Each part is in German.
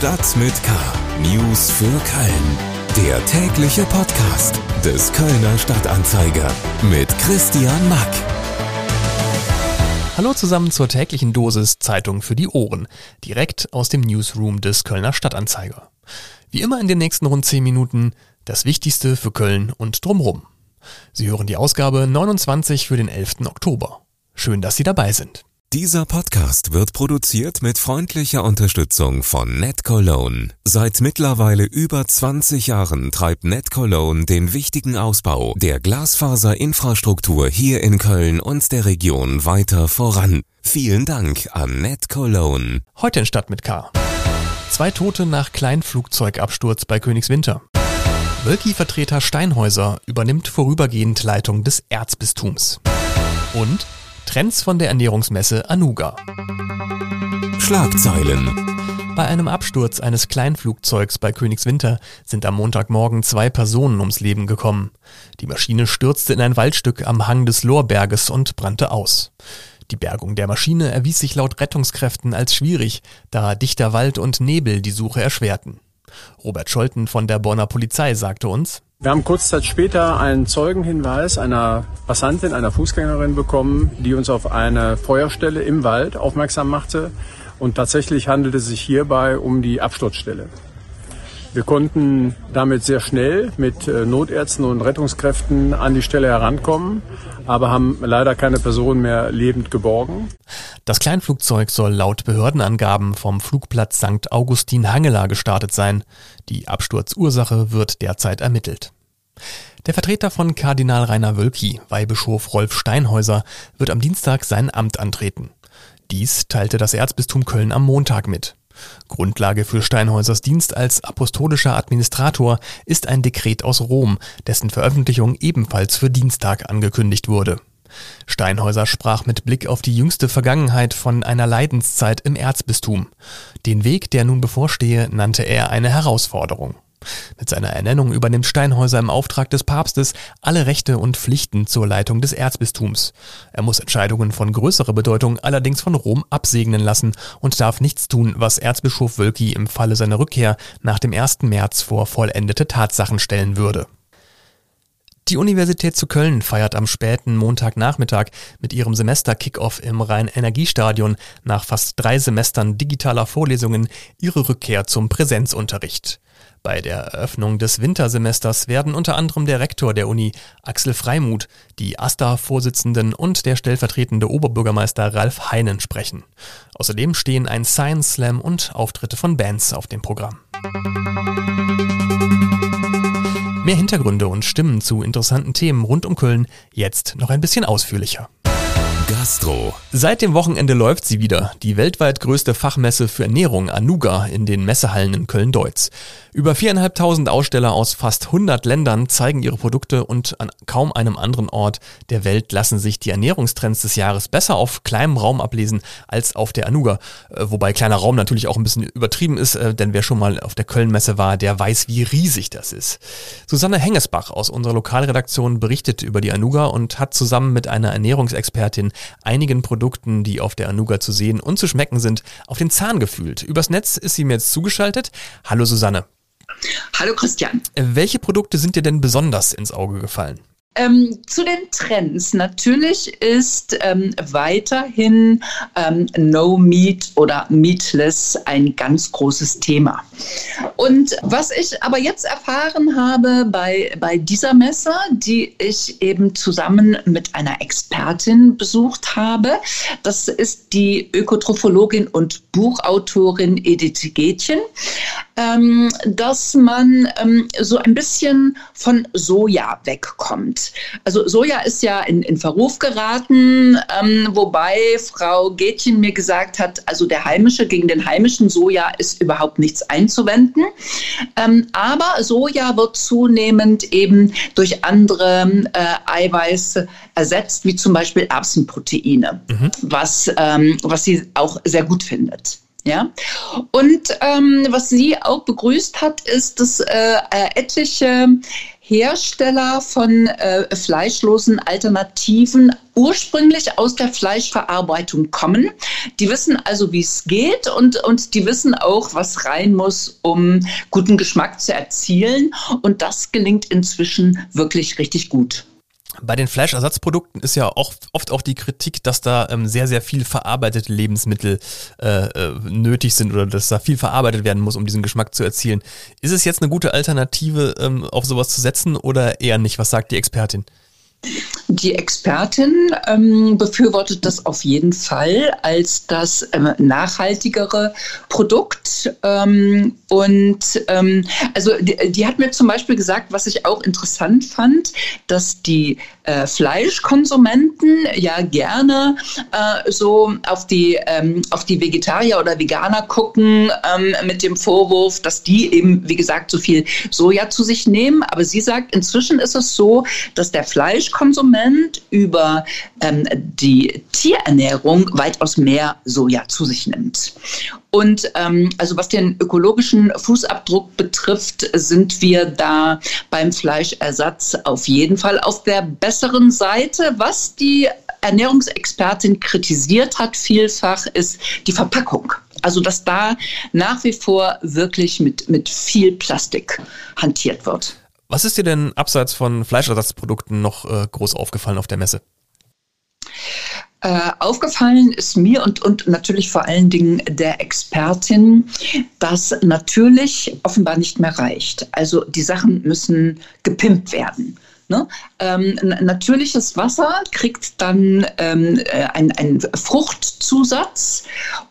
Stadt mit K. News für Köln. Der tägliche Podcast des Kölner Stadtanzeiger mit Christian Mack. Hallo zusammen zur täglichen Dosis Zeitung für die Ohren, direkt aus dem Newsroom des Kölner Stadtanzeiger. Wie immer in den nächsten rund 10 Minuten das Wichtigste für Köln und drumrum. Sie hören die Ausgabe 29 für den 11. Oktober. Schön, dass Sie dabei sind. Dieser Podcast wird produziert mit freundlicher Unterstützung von NetCologne. Seit mittlerweile über 20 Jahren treibt NetCologne den wichtigen Ausbau der Glasfaserinfrastruktur hier in Köln und der Region weiter voran. Vielen Dank an NetCologne. Heute in Stadt mit K. Zwei Tote nach Kleinflugzeugabsturz bei Königswinter. Wölki-Vertreter Steinhäuser übernimmt vorübergehend Leitung des Erzbistums. Und Trends von der Ernährungsmesse Anuga. Schlagzeilen. Bei einem Absturz eines Kleinflugzeugs bei Königswinter sind am Montagmorgen zwei Personen ums Leben gekommen. Die Maschine stürzte in ein Waldstück am Hang des Lorberges und brannte aus. Die Bergung der Maschine erwies sich laut Rettungskräften als schwierig, da dichter Wald und Nebel die Suche erschwerten. Robert Scholten von der Bonner Polizei sagte uns, wir haben kurz Zeit später einen Zeugenhinweis einer Passantin, einer Fußgängerin bekommen, die uns auf eine Feuerstelle im Wald aufmerksam machte. Und tatsächlich handelte es sich hierbei um die Absturzstelle. Wir konnten damit sehr schnell mit äh, Notärzten und Rettungskräften an die Stelle herankommen, aber haben leider keine Person mehr lebend geborgen. Das Kleinflugzeug soll laut Behördenangaben vom Flugplatz St. Augustin Hangela gestartet sein. Die Absturzursache wird derzeit ermittelt. Der Vertreter von Kardinal Rainer Wölki, Weihbischof Rolf Steinhäuser, wird am Dienstag sein Amt antreten. Dies teilte das Erzbistum Köln am Montag mit. Grundlage für Steinhäusers Dienst als apostolischer Administrator ist ein Dekret aus Rom, dessen Veröffentlichung ebenfalls für Dienstag angekündigt wurde. Steinhäuser sprach mit Blick auf die jüngste Vergangenheit von einer Leidenszeit im Erzbistum. Den Weg, der nun bevorstehe, nannte er eine Herausforderung. Mit seiner Ernennung übernimmt Steinhäuser im Auftrag des Papstes alle Rechte und Pflichten zur Leitung des Erzbistums. Er muss Entscheidungen von größerer Bedeutung allerdings von Rom absegnen lassen und darf nichts tun, was Erzbischof Wölki im Falle seiner Rückkehr nach dem 1. März vor vollendete Tatsachen stellen würde. Die Universität zu Köln feiert am späten Montagnachmittag mit ihrem Semester-Kickoff im Rhein-Energiestadion nach fast drei Semestern digitaler Vorlesungen ihre Rückkehr zum Präsenzunterricht. Bei der Eröffnung des Wintersemesters werden unter anderem der Rektor der Uni Axel Freimuth, die AStA-Vorsitzenden und der stellvertretende Oberbürgermeister Ralf Heinen sprechen. Außerdem stehen ein Science Slam und Auftritte von Bands auf dem Programm. Mehr Hintergründe und Stimmen zu interessanten Themen rund um Köln jetzt noch ein bisschen ausführlicher. Gastro. Seit dem Wochenende läuft sie wieder, die weltweit größte Fachmesse für Ernährung Anuga in den Messehallen in Köln-Deutz. Über viereinhalbtausend Aussteller aus fast 100 Ländern zeigen ihre Produkte und an kaum einem anderen Ort der Welt lassen sich die Ernährungstrends des Jahres besser auf kleinem Raum ablesen als auf der Anuga. Äh, wobei kleiner Raum natürlich auch ein bisschen übertrieben ist, äh, denn wer schon mal auf der Köln-Messe war, der weiß, wie riesig das ist. Susanne Hengesbach aus unserer Lokalredaktion berichtet über die Anuga und hat zusammen mit einer Ernährungsexpertin einigen Produkten, die auf der Anuga zu sehen und zu schmecken sind, auf den Zahn gefühlt. Übers Netz ist sie mir jetzt zugeschaltet. Hallo Susanne. Hallo Christian. Welche Produkte sind dir denn besonders ins Auge gefallen? Ähm, zu den Trends. Natürlich ist ähm, weiterhin ähm, No Meat oder Meatless ein ganz großes Thema. Und was ich aber jetzt erfahren habe bei, bei dieser Messe, die ich eben zusammen mit einer Expertin besucht habe, das ist die Ökotrophologin und Buchautorin Edith Gätchen, ähm, dass man ähm, so ein bisschen von Soja wegkommt. Also Soja ist ja in, in Verruf geraten, ähm, wobei Frau Gätchen mir gesagt hat, also der heimische gegen den heimischen Soja ist überhaupt nichts einzuwenden. Ähm, aber Soja wird zunehmend eben durch andere äh, Eiweiße ersetzt, wie zum Beispiel Erbsenproteine, mhm. was, ähm, was sie auch sehr gut findet. Ja, und ähm, was sie auch begrüßt hat, ist, dass äh, etliche Hersteller von äh, fleischlosen Alternativen ursprünglich aus der Fleischverarbeitung kommen. Die wissen also, wie es geht und, und die wissen auch, was rein muss, um guten Geschmack zu erzielen. Und das gelingt inzwischen wirklich richtig gut. Bei den Fleischersatzprodukten ist ja auch, oft auch die Kritik, dass da ähm, sehr, sehr viel verarbeitete Lebensmittel äh, äh, nötig sind oder dass da viel verarbeitet werden muss, um diesen Geschmack zu erzielen. Ist es jetzt eine gute Alternative, ähm, auf sowas zu setzen oder eher nicht? Was sagt die Expertin? Die Expertin ähm, befürwortet das auf jeden Fall als das ähm, nachhaltigere Produkt. Ähm, und ähm, also die, die, hat mir zum Beispiel gesagt, was ich auch interessant fand, dass die äh, Fleischkonsumenten ja gerne äh, so auf die, ähm, auf die Vegetarier oder Veganer gucken ähm, mit dem Vorwurf, dass die eben, wie gesagt, so viel Soja zu sich nehmen. Aber sie sagt, inzwischen ist es so, dass der Fleischkonsument über ähm, die Tierernährung weitaus mehr Soja zu sich nimmt. Und ähm, also was den ökologischen Fußabdruck betrifft, sind wir da beim Fleischersatz auf jeden Fall auf der besseren Seite. Was die Ernährungsexpertin kritisiert hat vielfach, ist die Verpackung. Also dass da nach wie vor wirklich mit, mit viel Plastik hantiert wird. Was ist dir denn abseits von Fleischersatzprodukten noch äh, groß aufgefallen auf der Messe? Äh, aufgefallen ist mir und, und natürlich vor allen Dingen der Expertin, dass natürlich offenbar nicht mehr reicht. Also die Sachen müssen gepimpt werden. Ne? Ähm, natürliches Wasser kriegt dann ähm, äh, einen Fruchtzusatz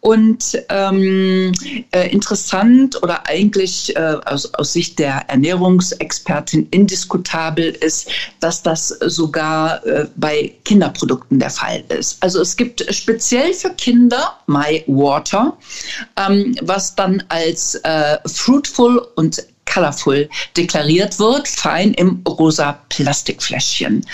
und ähm, äh, interessant oder eigentlich äh, aus, aus Sicht der Ernährungsexpertin indiskutabel ist, dass das sogar äh, bei Kinderprodukten der Fall ist. Also es gibt speziell für Kinder My Water, ähm, was dann als äh, fruitful und colorful deklariert wird, fein im rosa Plastikfläschchen.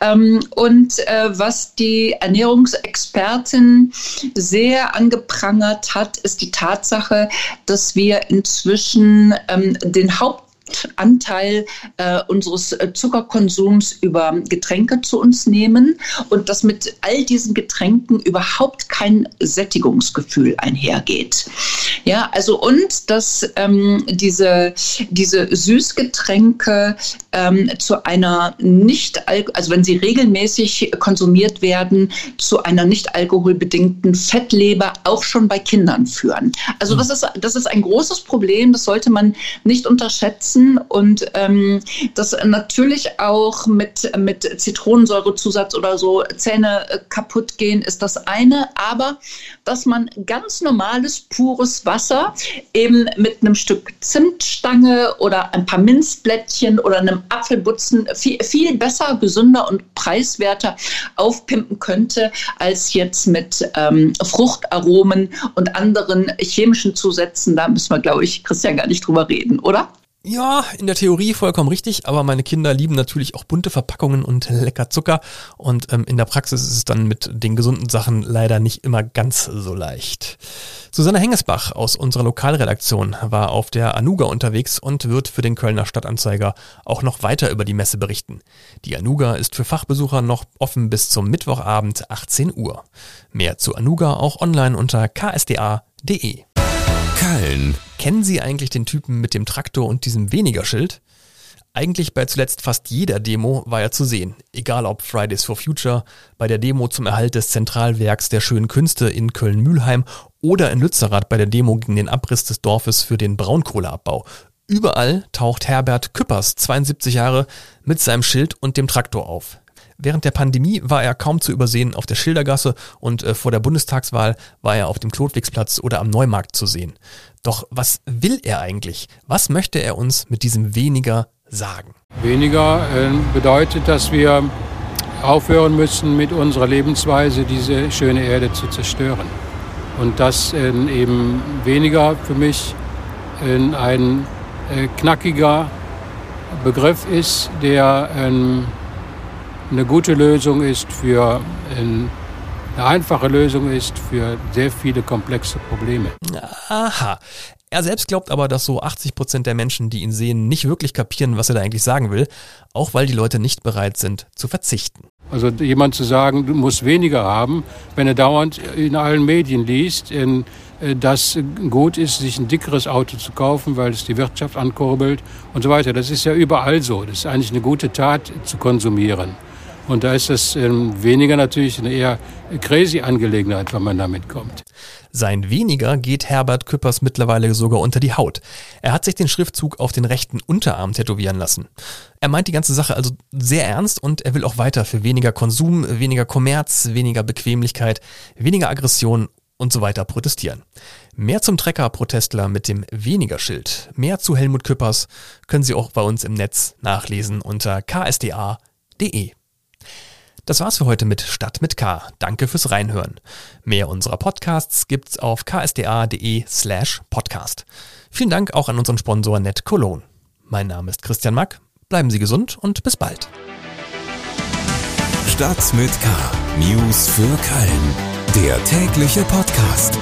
Ähm, und äh, was die Ernährungsexpertin sehr angeprangert hat, ist die Tatsache, dass wir inzwischen ähm, den Haupt Anteil äh, unseres äh, Zuckerkonsums über Getränke zu uns nehmen und dass mit all diesen Getränken überhaupt kein Sättigungsgefühl einhergeht. Ja, also und dass ähm, diese, diese Süßgetränke ähm, zu einer nicht, also wenn sie regelmäßig konsumiert werden, zu einer nicht alkoholbedingten Fettleber auch schon bei Kindern führen. Also das ist, das ist ein großes Problem, das sollte man nicht unterschätzen essen und ähm, das natürlich auch mit, mit Zitronensäurezusatz oder so Zähne äh, kaputt gehen, ist das eine. Aber dass man ganz normales, pures Wasser eben mit einem Stück Zimtstange oder ein paar Minzblättchen oder einem Apfelbutzen viel, viel besser, gesünder und preiswerter aufpimpen könnte, als jetzt mit ähm, Fruchtaromen und anderen chemischen Zusätzen. Da müssen wir, glaube ich, Christian, gar nicht drüber reden, oder? Ja, in der Theorie vollkommen richtig, aber meine Kinder lieben natürlich auch bunte Verpackungen und lecker Zucker und ähm, in der Praxis ist es dann mit den gesunden Sachen leider nicht immer ganz so leicht. Susanne Hengesbach aus unserer Lokalredaktion war auf der Anuga unterwegs und wird für den Kölner Stadtanzeiger auch noch weiter über die Messe berichten. Die Anuga ist für Fachbesucher noch offen bis zum Mittwochabend 18 Uhr. Mehr zu Anuga auch online unter ksda.de. Köln. Kennen Sie eigentlich den Typen mit dem Traktor und diesem Weniger-Schild? Eigentlich bei zuletzt fast jeder Demo war er zu sehen, egal ob Fridays for Future, bei der Demo zum Erhalt des Zentralwerks der schönen Künste in Köln-Mühlheim oder in Lützerath bei der Demo gegen den Abriss des Dorfes für den Braunkohleabbau. Überall taucht Herbert Küppers, 72 Jahre, mit seinem Schild und dem Traktor auf. Während der Pandemie war er kaum zu übersehen auf der Schildergasse und äh, vor der Bundestagswahl war er auf dem Klotwigsplatz oder am Neumarkt zu sehen. Doch was will er eigentlich? Was möchte er uns mit diesem weniger sagen? Weniger äh, bedeutet, dass wir aufhören müssen, mit unserer Lebensweise diese schöne Erde zu zerstören. Und dass äh, eben weniger für mich äh, ein äh, knackiger Begriff ist, der ähm, eine gute Lösung ist für eine einfache Lösung ist für sehr viele komplexe Probleme. Aha. Er selbst glaubt aber, dass so 80 Prozent der Menschen, die ihn sehen, nicht wirklich kapieren, was er da eigentlich sagen will, auch weil die Leute nicht bereit sind zu verzichten. Also jemand zu sagen, du musst weniger haben, wenn er dauernd in allen Medien liest, äh, dass gut ist, sich ein dickeres Auto zu kaufen, weil es die Wirtschaft ankurbelt und so weiter. Das ist ja überall so. Das ist eigentlich eine gute Tat zu konsumieren. Und da ist das ähm, weniger natürlich eine eher crazy Angelegenheit, wenn man damit kommt. Sein weniger geht Herbert Küppers mittlerweile sogar unter die Haut. Er hat sich den Schriftzug auf den rechten Unterarm tätowieren lassen. Er meint die ganze Sache also sehr ernst und er will auch weiter für weniger Konsum, weniger Kommerz, weniger Bequemlichkeit, weniger Aggression und so weiter protestieren. Mehr zum Trecker-Protestler mit dem Weniger-Schild, mehr zu Helmut Küppers können Sie auch bei uns im Netz nachlesen unter ksda.de. Das war's für heute mit Stadt mit K. Danke fürs Reinhören. Mehr unserer Podcasts gibt's auf ksda.de slash podcast. Vielen Dank auch an unseren Sponsor Net Cologne. Mein Name ist Christian Mack. Bleiben Sie gesund und bis bald. Stadt mit K. News für Köln. Der tägliche Podcast.